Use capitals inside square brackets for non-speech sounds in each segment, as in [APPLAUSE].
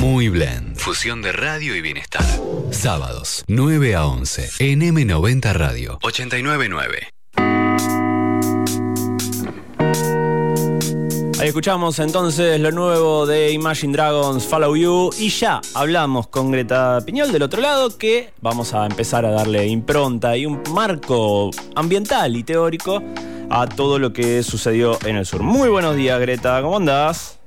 Muy Blend. Fusión de radio y bienestar. Sábados, 9 a 11. En M90 Radio. 899. Ahí escuchamos entonces lo nuevo de Imagine Dragons Follow You y ya hablamos con Greta Piñol del otro lado que vamos a empezar a darle impronta y un marco ambiental y teórico a todo lo que sucedió en el sur. Muy buenos días Greta, ¿cómo andás?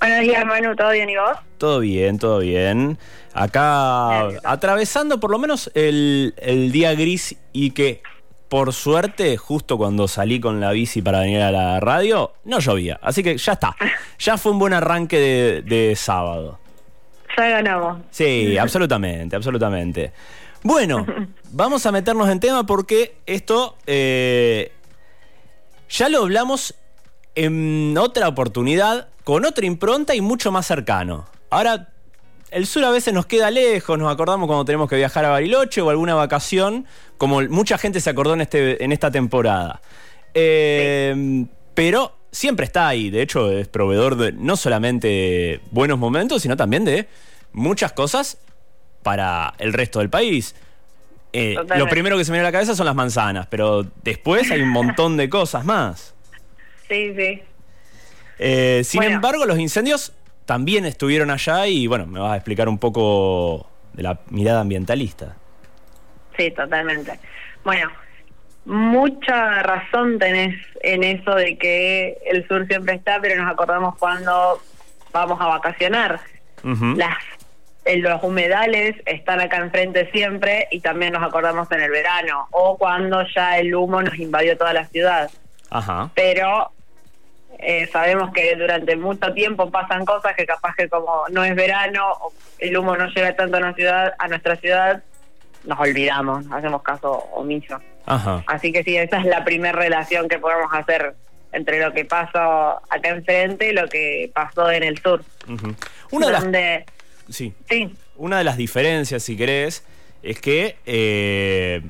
Buenos días Manu, ¿todo bien y vos? Todo bien, todo bien. Acá atravesando por lo menos el, el día gris y que por suerte, justo cuando salí con la bici para venir a la radio, no llovía. Así que ya está. [LAUGHS] Ya fue un buen arranque de, sábado. Ya ganamos. Sí, absolutamente, absolutamente. Bueno, [LAUGHS] vamos a meternos en tema porque esto eh, ya lo hablamos en otra oportunidad, con otra impronta y mucho más cercano. Ahora el sur a veces nos queda lejos, nos acordamos cuando tenemos que viajar a Bariloche o alguna vacación, como mucha gente se acordó en, este, en esta temporada. Eh, pero siempre está ahí, de hecho es proveedor de no solamente buenos momentos, sino también de muchas cosas para el resto del país. Eh, lo primero que se me viene a la cabeza son las manzanas, pero después hay un montón de cosas más. [LAUGHS] Sí, sí. Eh, sin embargo, los incendios también estuvieron allá y bueno, me vas a explicar un poco de la mirada ambientalista. Sí, totalmente. Bueno, mucha razón tenés en eso de que el sur siempre está, pero nos acordamos cuando vamos a vacacionar. Las los humedales están acá enfrente siempre y también nos acordamos en el verano o cuando ya el humo nos invadió toda la ciudad. Ajá. Pero eh, sabemos que durante mucho tiempo pasan cosas que capaz que como no es verano, el humo no llega tanto a nuestra ciudad, a nuestra ciudad nos olvidamos, hacemos caso omiso. Así que sí, esa es la primera relación que podemos hacer entre lo que pasó acá enfrente y lo que pasó en el sur. Una de las... Sí. sí. Una de las diferencias, si querés, es que eh,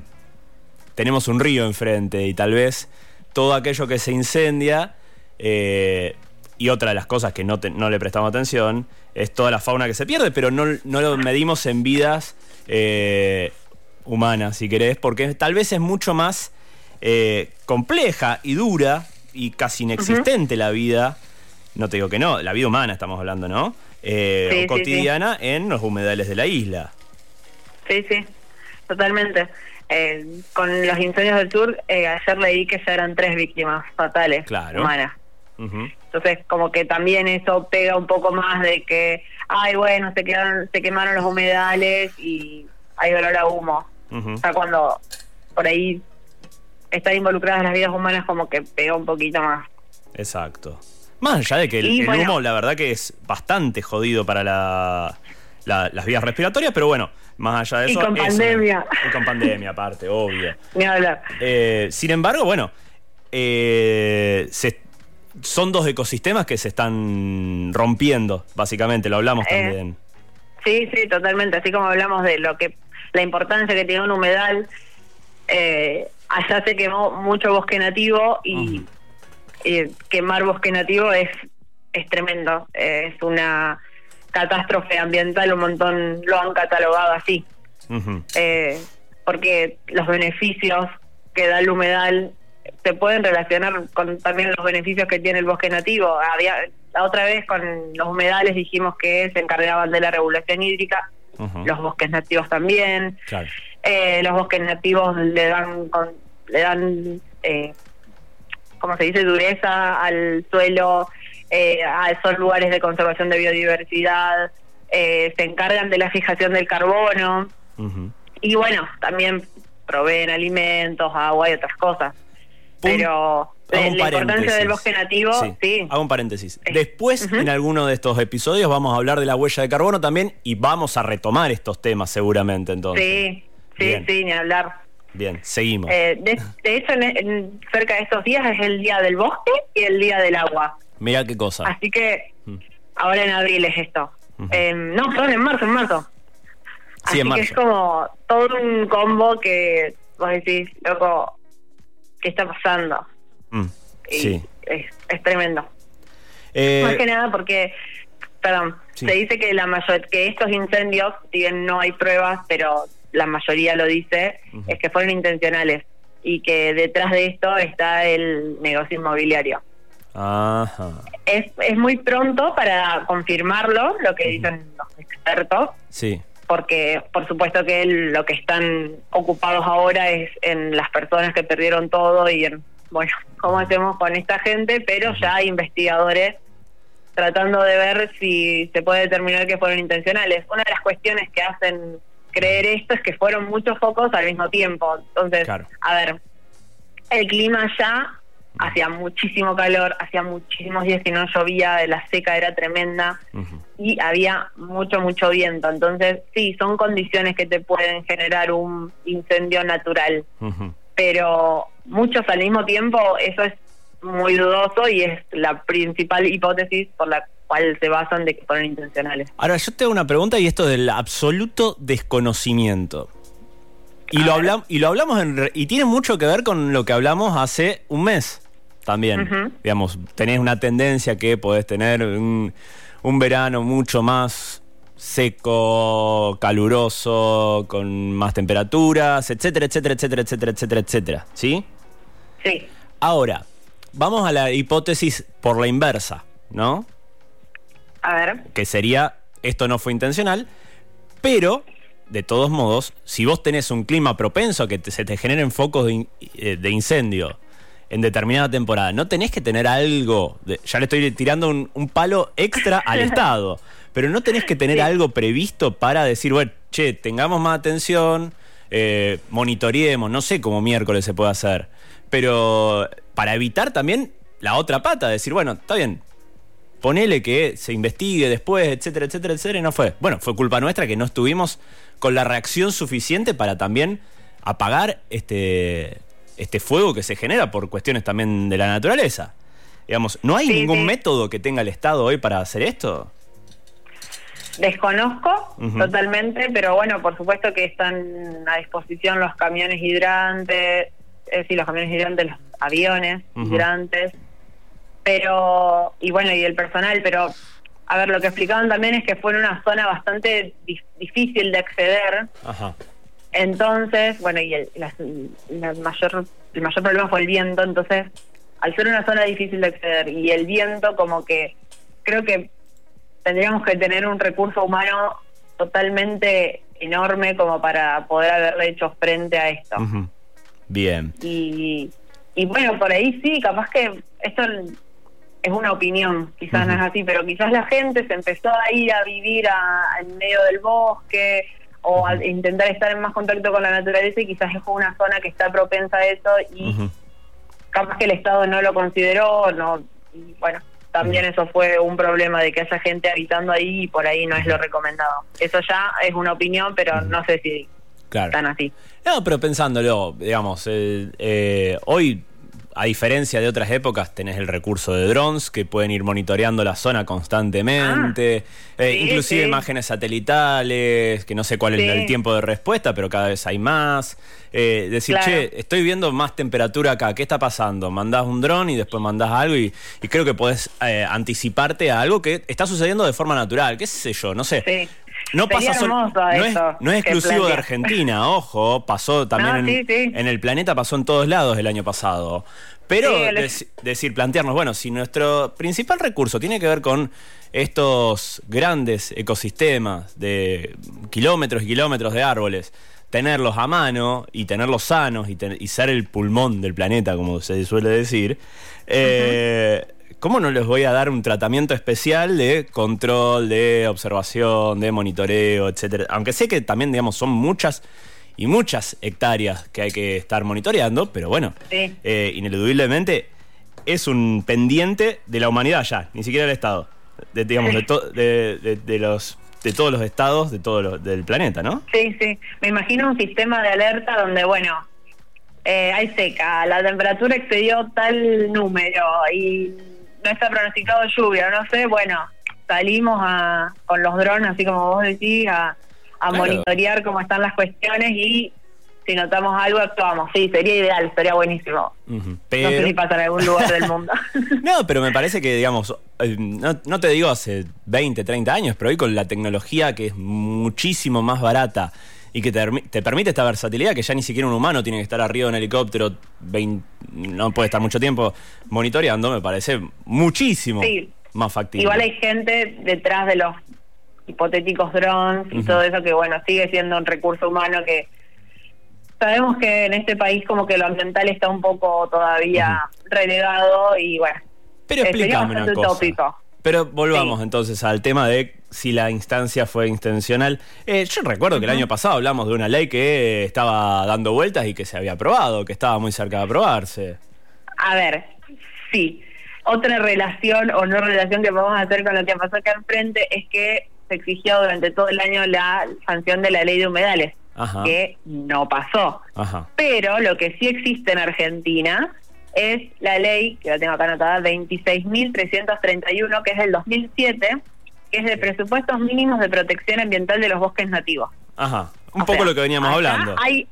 tenemos un río enfrente y tal vez todo aquello que se incendia eh, y otra de las cosas que no, no, le prestamos atención es toda la fauna que se pierde, pero no, lo medimos en vidas eh, humanas, si querés, porque tal vez es mucho más eh, compleja y dura y casi inexistente la vida, no te digo que no, la vida humana estamos hablando, ¿no? cotidiana en los humedales de la isla. Sí, sí, totalmente. con los incendios del sur, ayer leí que ya eran tres víctimas fatales humanas. Entonces, como que también eso pega un poco más de que, ay, bueno, se, quedaron, se quemaron los humedales y hay olor a humo. O sea, cuando por ahí están involucradas las vidas humanas, como que pega un poquito más. Exacto. Más allá de que el, humo, la verdad que es bastante jodido para la, las vías respiratorias, pero bueno, más allá de eso. Y con pandemia. Y con pandemia, aparte, obvio. [LAUGHS] Ni hablar. Eh, sin embargo, bueno, eh, se, son dos ecosistemas que se están rompiendo, básicamente, lo hablamos eh, también. Sí, sí, totalmente. Así como hablamos de lo que la importancia que tiene un humedal, eh, allá se quemó mucho bosque nativo y, quemar bosque nativo es, es tremendo. es una catástrofe ambiental, un montón lo han catalogado así. Eh, porque los beneficios que da el humedal se pueden relacionar con también los beneficios que tiene el bosque nativo. Había, la otra vez con los humedales dijimos que se encargaban de la regulación hídrica, los bosques nativos también. Eh, los bosques nativos le dan, le dan eh, como se dice, dureza al suelo, eh, a esos lugares de conservación de biodiversidad, eh, se encargan de la fijación del carbono y bueno, también proveen alimentos, agua y otras cosas. Pero la, importancia del bosque nativo, sí. Hago un paréntesis. Después, en alguno de estos episodios, vamos a hablar de la huella de carbono también y vamos a retomar estos temas seguramente entonces. Sí, sí, sí, ni hablar. Bien, seguimos. Eh, de, hecho, en, cerca de estos días es el día del bosque y el día del agua. Mira qué cosa. Así que mm. ahora en abril es esto. Eh, no, perdón, en marzo, en marzo. Así que es como todo un combo que vos decís, loco, qué está pasando. Mm, sí. Es, tremendo. Eh, Más que nada porque perdón, Sí. se dice que la mayor, que estos incendios, si bien no hay pruebas, pero la mayoría lo dice, es que fueron intencionales y que detrás de esto está el negocio inmobiliario. Ajá. Es, es muy pronto para confirmarlo, lo que dicen los expertos, Sí. Porque por supuesto que lo que están ocupados ahora es en las personas que perdieron todo y en, bueno, [LAUGHS] cómo hacemos con esta gente, pero ya hay investigadores tratando de ver si se puede determinar que fueron intencionales. Una de las cuestiones que hacen creer esto es que fueron muchos focos al mismo tiempo. Entonces, Claro. a ver, el clima ya hacía muchísimo calor, hacía muchísimos días que no llovía, la seca era tremenda y había mucho, mucho viento. Entonces, sí, son condiciones que te pueden generar un incendio natural, pero muchos al mismo tiempo, eso es muy dudoso y es la principal hipótesis por la cual se basan de que fueron intencionales. Ahora, yo te hago una pregunta y esto del absoluto desconocimiento. Y lo, hablamos y lo hablamos en y tiene mucho que ver con lo que hablamos hace un mes también. Digamos, tenés una tendencia que podés tener un, un verano mucho más seco, caluroso, con más temperaturas, etcétera, etcétera, etcétera, etcétera, etcétera, etcétera. ¿Sí? Sí, Ahora, vamos a la hipótesis por la inversa, ¿no? a ver, que sería esto no fue intencional, pero de todos modos, si vos tenés un clima propenso a que te- se te generen focos de, in- eh, de incendio en determinada temporada, no tenés que tener algo, de- ya le estoy tirando un, un palo extra al [LAUGHS] Estado, pero no tenés que tener Sí. algo previsto para decir, bueno, che, tengamos más atención, eh, monitoreemos, no sé cómo miércoles se puede hacer, pero para evitar también la otra pata, decir, bueno, está bien, ponele que se investigue después, etcétera, etcétera, etcétera, y no fue. Bueno, fue culpa nuestra que no estuvimos con la reacción suficiente para también apagar este, este fuego que se genera por cuestiones también de la naturaleza. Digamos, ¿no hay Sí, ningún sí. método que tenga el Estado hoy para hacer esto? desconozco totalmente, pero bueno, por supuesto que están a disposición los camiones hidrantes, es decir, los camiones hidrantes, los aviones hidrantes, pero, y bueno, y el personal, pero, a ver, lo que explicaban también es que fue en una zona bastante dif- difícil de acceder, Ajá. Entonces, bueno, y el, la- la mayor, el mayor problema fue el viento, entonces, al ser una zona difícil de acceder y el viento como que creo que tendríamos que tener un recurso humano totalmente enorme como para poder haberle hecho frente a esto. Bien. Y, y bueno, por ahí sí, capaz que esto es una opinión, quizás no es así, pero quizás la gente se empezó a ir a vivir a- en medio del bosque o intentar estar en más contacto con la naturaleza y quizás es una zona que está propensa a eso y Ujú. capaz que el Estado no lo consideró, no y bueno, también eso fue un problema de que haya gente habitando ahí y por ahí no es lo recomendado. Eso ya es una opinión, pero no sé si Claro. están así. No, pero pensándolo, digamos, eh, eh, hoy, a diferencia de otras épocas, tenés el recurso de drones que pueden ir monitoreando la zona constantemente, eh, sí, inclusive sí. imágenes satelitales, que no sé cuál es el tiempo de respuesta, pero cada vez hay más. Eh, decir, Claro. che, estoy viendo más temperatura acá, ¿qué está pasando? Mandás un dron y después mandás algo y, y creo que podés eh, anticiparte a algo que está sucediendo de forma natural, qué sé yo, no sé. No pasa solo- no es, no es exclusivo de. Argentina, [LAUGHS] ojo, pasó también No, en, sí, sí. en el planeta, pasó en todos lados el año pasado. Pero Sí, el- dec- decir, plantearnos, bueno, si nuestro principal recurso tiene que ver con estos grandes ecosistemas de kilómetros y kilómetros de árboles, tenerlos a mano y tenerlos sanos y, ten- y ser el pulmón del planeta, como se suele decir, eh, ¿cómo no les voy a dar un tratamiento especial de control, de observación, de monitoreo, etcétera? Aunque sé que también, digamos, son muchas y muchas hectáreas que hay que estar monitoreando, pero bueno, Sí. eh, ineludiblemente es un pendiente de la humanidad ya, ni siquiera del Estado, de, digamos, de, to- de- de- de los de todos los estados de todo lo- del planeta, ¿no? Sí, sí. Me imagino un sistema de alerta donde, bueno, eh, hay seca, la temperatura excedió tal número y no está pronosticado lluvia, no sé, bueno, salimos a, con los drones, así como vos decís, a, a Claro. monitorear cómo están las cuestiones y si notamos algo, actuamos. Sí, sería ideal, sería buenísimo. No sé si pasa en algún lugar del mundo. [LAUGHS] no, pero me parece que, digamos, eh, no, no te digo hace 20, 30 años, pero hoy con la tecnología que es muchísimo más barata y que te, te permite esta versatilidad que ya ni siquiera un humano tiene que estar arriba de un helicóptero, 20 no puede estar mucho tiempo monitoreando, me parece muchísimo Sí. más factible. Igual hay gente detrás de los hipotéticos drones y todo eso que, bueno, sigue siendo un recurso humano que sabemos que en este país como que lo ambiental está un poco todavía relegado y bueno. Pero eh, explícame una cosa. utópico. Pero volvamos Sí. entonces al tema de si la instancia fue intencional. Eh, yo recuerdo que el año pasado hablamos de una ley que estaba dando vueltas y que se había aprobado, que estaba muy cerca de aprobarse. A ver, sí. Otra relación o no relación que podemos hacer con lo que pasó acá enfrente es que se exigió durante todo el año la sanción de la ley de humedales, Ajá. que no pasó. Ajá. Pero lo que sí existe en Argentina es la ley, que la tengo acá anotada, 26.331, que es del 2007, que es de presupuestos mínimos de protección ambiental de los bosques nativos. Ajá. Un O poco sea, lo que veníamos hablando. Hay,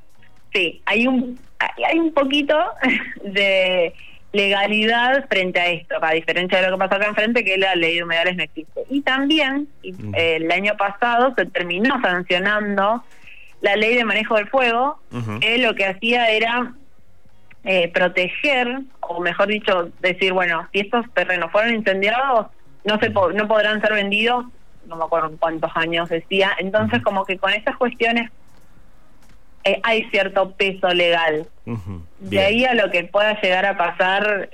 sí, hay un, hay hay un poquito [LAUGHS] de legalidad frente a esto, a diferencia de lo que pasó acá enfrente, que la ley de humedales no existe. Y también, Mm. eh, el año pasado se terminó sancionando la ley de manejo del fuego, que lo que hacía era eh, proteger, o mejor dicho, decir, bueno, si estos terrenos fueron incendiados, no se po- no podrán ser vendidos, no me acuerdo en cuántos años decía, entonces como que con estas cuestiones eh, hay cierto peso legal. De ahí a lo que pueda llegar a pasar,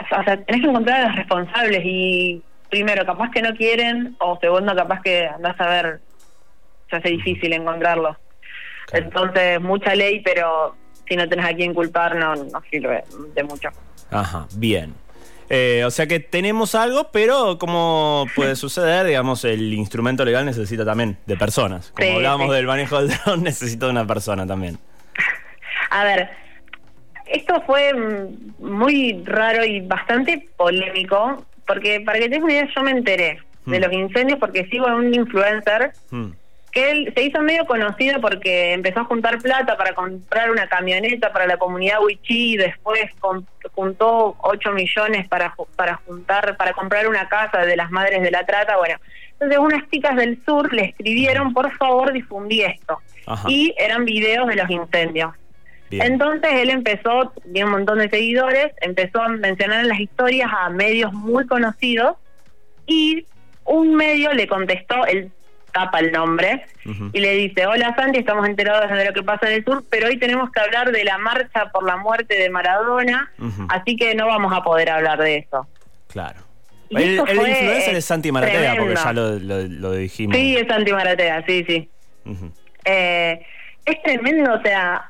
o sea, tenés que encontrar a los responsables y primero, capaz que no quieren, o segundo, capaz que andás a ver, se hace difícil encontrarlos. Claro. Entonces, mucha ley, pero si no tenés a quién culpar, no, no sirve de mucho. Ajá, bien. Eh, o sea que tenemos algo, pero como puede [LAUGHS] suceder, digamos, el instrumento legal necesita también de personas. Como Sí, hablábamos sí. del manejo del dron, [LAUGHS] necesita de una persona también. [LAUGHS] A ver, esto fue mm, muy raro y bastante polémico, porque para que tengas una idea, yo me enteré de Hmm. los incendios porque sigo a un influencer Mm. que él se hizo medio conocido porque empezó a juntar plata para comprar una camioneta para la comunidad Wichí y después con- juntó 8 millones para para juntar para comprar una casa de las madres de la trata bueno entonces unas chicas del sur le escribieron por favor difundí esto Ajá. y eran videos de los incendios Bien. entonces él empezó, tiene un montón de seguidores, empezó a mencionar en las historias a medios muy conocidos y un medio le contestó, él tapa el nombre y le dice, hola Santi, estamos enterados de lo que pasa en el sur, pero hoy tenemos que hablar de la marcha por la muerte de Maradona, así que no vamos a poder hablar de eso. Claro. Y El, eso el fue, influencer es Santi Maratea, porque ya lo, lo- lo dijimos. Sí, es Santi Maratea, sí, sí. Eh, es tremendo, o sea,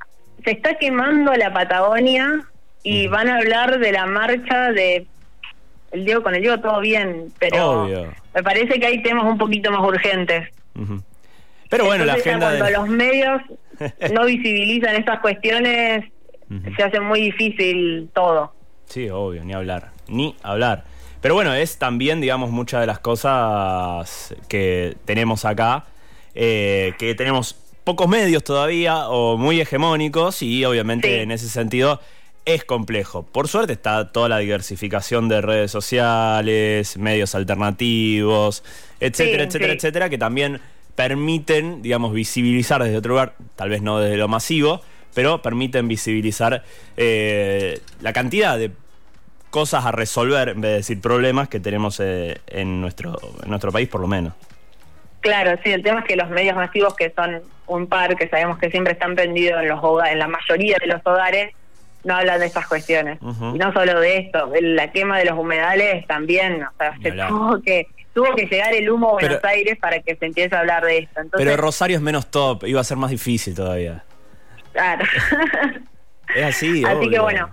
se está quemando la Patagonia y van a hablar de la marcha de el Diego con el Diego todo bien, pero Obvio. me parece que hay temas un poquito más urgentes. Ujú. Pero bueno, la Entonces, agenda cuando de... los medios [LAUGHS] no visibilizan estas cuestiones, se hace muy difícil todo. Sí, obvio, ni hablar. Ni hablar. Pero bueno, es también, digamos, muchas de las cosas que tenemos acá, eh, que tenemos pocos medios todavía o muy hegemónicos y obviamente Sí. en ese sentido es complejo. Por suerte está toda la diversificación de redes sociales, medios alternativos, etcétera, Sí, etcétera, sí. etcétera, que también permiten, digamos, visibilizar desde otro lugar, tal vez no desde lo masivo, pero permiten visibilizar eh, la cantidad de cosas a resolver, en vez de decir problemas que tenemos eh, en, nuestro, en nuestro país, por lo menos. Claro, sí, el tema es que los medios masivos, que son un par, que sabemos que siempre están prendidos en los hogares, en la mayoría de los hogares, no hablan de estas cuestiones. Y no solo de esto, la quema de los humedales también, o sea, se tuvo que, tuvo que llegar el humo a Buenos Pero- Aires para que se empiece a hablar de esto. Entonces, Pero Rosario es menos top, iba a ser más difícil todavía. claro. [LAUGHS] Es así, Así que bueno,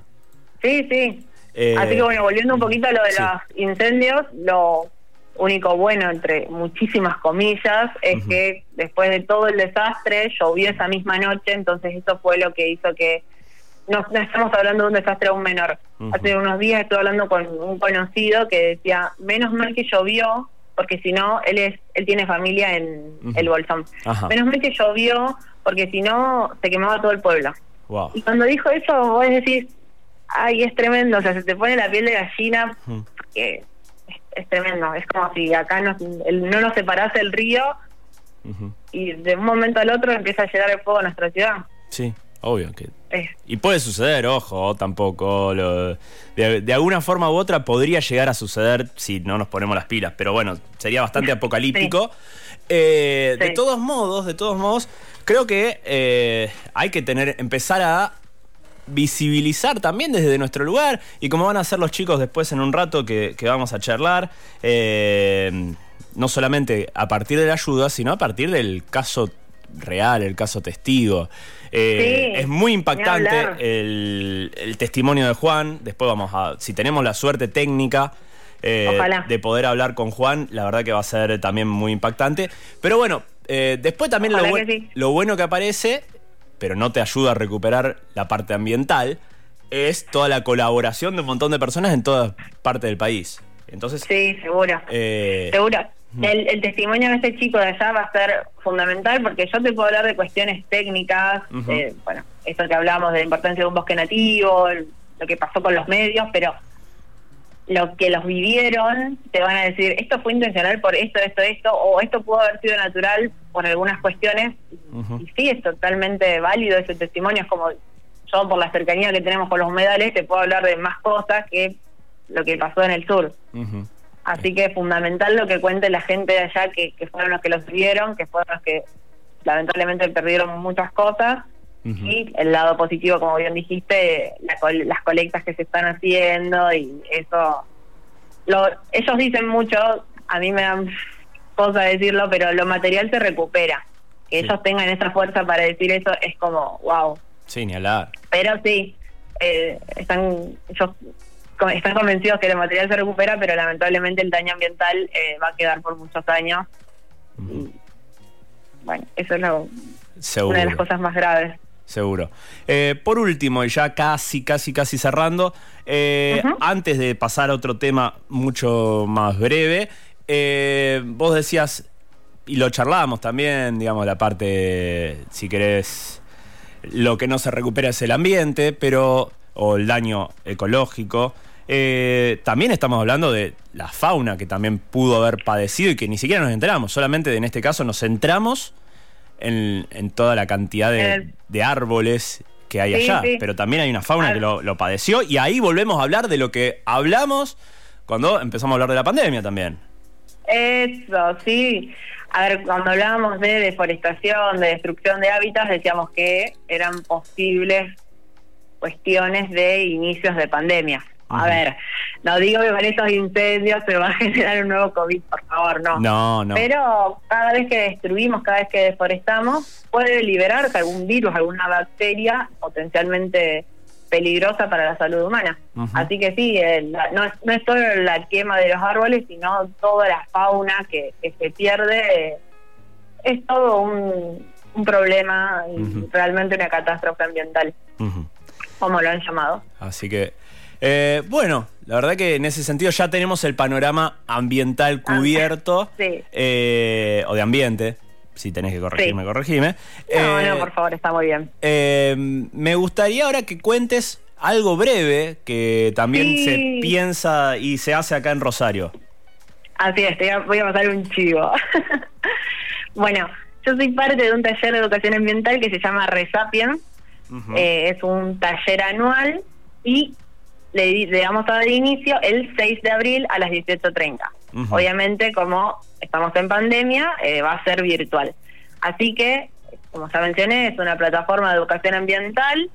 sí, sí. Eh, Así que bueno, volviendo un poquito a lo de sí. los incendios, lo único bueno, entre muchísimas comillas, es que después de todo el desastre, llovió esa misma noche, entonces eso fue lo que hizo que no, no estamos hablando de un desastre aún menor. Hace unos días estuve hablando con un conocido que decía, menos mal que llovió, porque si no, él es él tiene familia en el Bolsón. Ajá. Menos mal que llovió, porque si no, se quemaba todo el pueblo. Wow. Y cuando dijo eso, vos decís, ay, es tremendo, o sea, se te pone la piel de gallina, que es, es tremendo. Es como si acá nos- el- no nos separase el río y de un momento al otro empieza a llegar el fuego a nuestra ciudad. Sí, obvio que Y puede suceder, ojo, tampoco. lo- de, de alguna forma u otra podría llegar a suceder si no nos ponemos las pilas, pero bueno, sería bastante apocalíptico. Eh, De todos modos, de todos modos, creo que eh, hay que tener, empezar a visibilizar también desde nuestro lugar y como van a hacer los chicos después en un rato que, que vamos a charlar, eh, no solamente a partir de la ayuda, sino a partir del caso real, el caso testigo. Eh, Sí, es muy impactante el, el testimonio de Juan. Después vamos a, si tenemos la suerte técnica eh, de poder hablar con Juan, la verdad que va a ser también muy impactante. Pero bueno, eh, después también lo, sí. lo bueno que aparece, pero no te ayuda a recuperar la parte ambiental, es toda la colaboración de un montón de personas en todas partes del país. Entonces, sí, seguro. eh, Seguro. El, el testimonio de este chico de allá va a ser fundamental porque yo te puedo hablar de cuestiones técnicas, eh, bueno, esto que hablamos de la importancia de un bosque nativo, el- lo que pasó con los medios, pero lo que los vivieron te van a decir, esto fue intencional por esto, esto, esto, o esto pudo haber sido natural por algunas cuestiones. Y sí, es totalmente válido ese testimonio, es como yo por la cercanía que tenemos con los humedales te puedo hablar de más cosas que lo que pasó en el sur. ujú. Así que es fundamental lo que cuente la gente de allá, que, que fueron los que los vieron, que fueron los que lamentablemente perdieron muchas cosas. Y el lado positivo, como bien dijiste, la col- las colectas que se están haciendo y eso. Lo, ellos dicen mucho, a mí me dan cosa decirlo, pero lo material se recupera. Que Sí. ellos tengan esa fuerza para decir eso es como, wow. Sí, ni hablar. Pero sí, eh, están ellos co- están convencidos que el material se recupera, pero lamentablemente el daño ambiental eh, va a quedar por muchos años. Bueno, eso es lo- Seguro. una de las cosas más graves. Seguro. Eh, por último, y ya casi, casi, casi cerrando, eh, antes de pasar a otro tema mucho más breve, vos decías, y lo charlábamos también, digamos, la parte, si querés, lo que no se recupera es el ambiente, pero, o el daño ecológico. Eh, también estamos hablando de la fauna que también pudo haber padecido y que ni siquiera nos enteramos, solamente en este caso nos centramos en, en toda la cantidad de, de árboles que hay Sí, allá, sí. pero también hay una fauna Ah. que lo, lo padeció y ahí volvemos a hablar de lo que hablamos cuando empezamos a hablar de la pandemia también. Eso, sí. A ver, cuando hablábamos de deforestación, de destrucción de hábitats, decíamos que eran posibles cuestiones de inicios de pandemia. A ver, no digo que con esos incendios se va a [LAUGHS] generar un nuevo COVID, por favor, no. No, no. Pero cada vez que destruimos, cada vez que deforestamos, puede liberarse algún virus, alguna bacteria potencialmente peligrosa para la salud humana. Así que sí, el- la- no, es, no es solo la quema de los árboles, sino toda la fauna que, que se pierde. Es todo un, un problema y realmente una catástrofe ambiental, como lo han llamado. Así que, eh, bueno, la verdad que en ese sentido ya tenemos el panorama ambiental cubierto, sí. eh, o de ambiente, si tenés que corregirme, Sí. corregime. No, Eh, no, por favor, está muy bien. eh, me gustaría ahora que cuentes algo breve que también Sí. se piensa y se hace acá en Rosario. Así es, te voy a- pasar un chivo. [LAUGHS] bueno, yo soy parte de un taller de educación ambiental que se llama Resapien. Eh, es un taller anual y le, le vamos a dar inicio el 6 de abril a las 18.30. Ujú. Obviamente, como estamos en pandemia, eh, va a ser virtual. Así que, como ya mencioné, es una plataforma de educación ambiental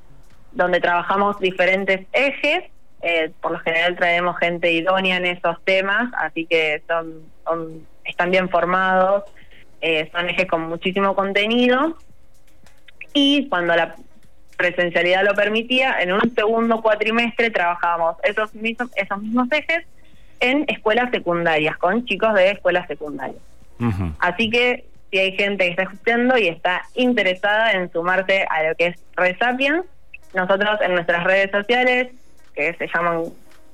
donde trabajamos diferentes ejes. Eh, por lo general traemos gente idónea en esos temas, así que son, son- están bien formados, eh, son ejes con muchísimo contenido. Y cuando la presencialidad lo permitía, en un segundo cuatrimestre trabajábamos esos mismos, esos mismos ejes en escuelas secundarias, con chicos de escuelas secundarias. Así que si hay gente que está escuchando y está interesada en sumarse a lo que es Resapiens, nosotros en nuestras redes sociales, que se llaman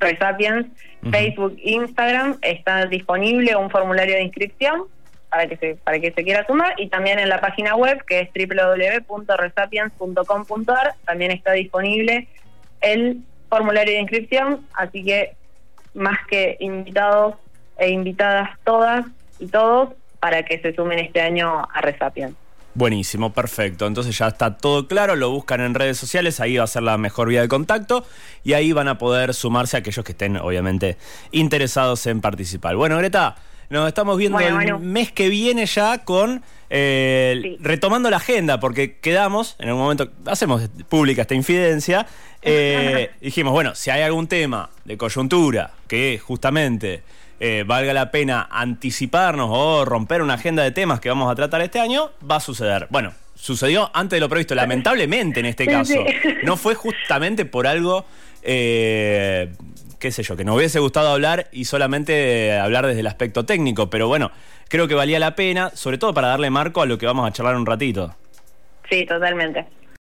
Resapiens, Facebook, Instagram, está disponible un formulario de inscripción para que se para que se quiera sumar y también en la página web que es www.resapiens.com.ar también está disponible el formulario de inscripción, así que más que invitados e invitadas todas y todos para que se sumen este año a Resapiens. Buenísimo, perfecto. Entonces ya está todo claro, lo buscan en redes sociales, ahí va a ser la mejor vía de contacto y ahí van a poder sumarse aquellos que estén obviamente interesados en participar. Bueno, Greta, nos estamos viendo el mes que viene ya con eh, retomando la agenda, porque quedamos, en un momento, hacemos pública esta infidencia, eh, [LAUGHS] dijimos, bueno, si hay algún tema de coyuntura que justamente eh, valga la pena anticiparnos o romper una agenda de temas que vamos a tratar este año, va a suceder. Bueno, sucedió antes de lo previsto, lamentablemente en este caso. No fue justamente por algo, eh, qué sé yo, que nos hubiese gustado hablar y solamente hablar desde el aspecto técnico, pero bueno, creo que valía la pena, sobre todo para darle marco a lo que vamos a charlar un ratito. Sí, totalmente.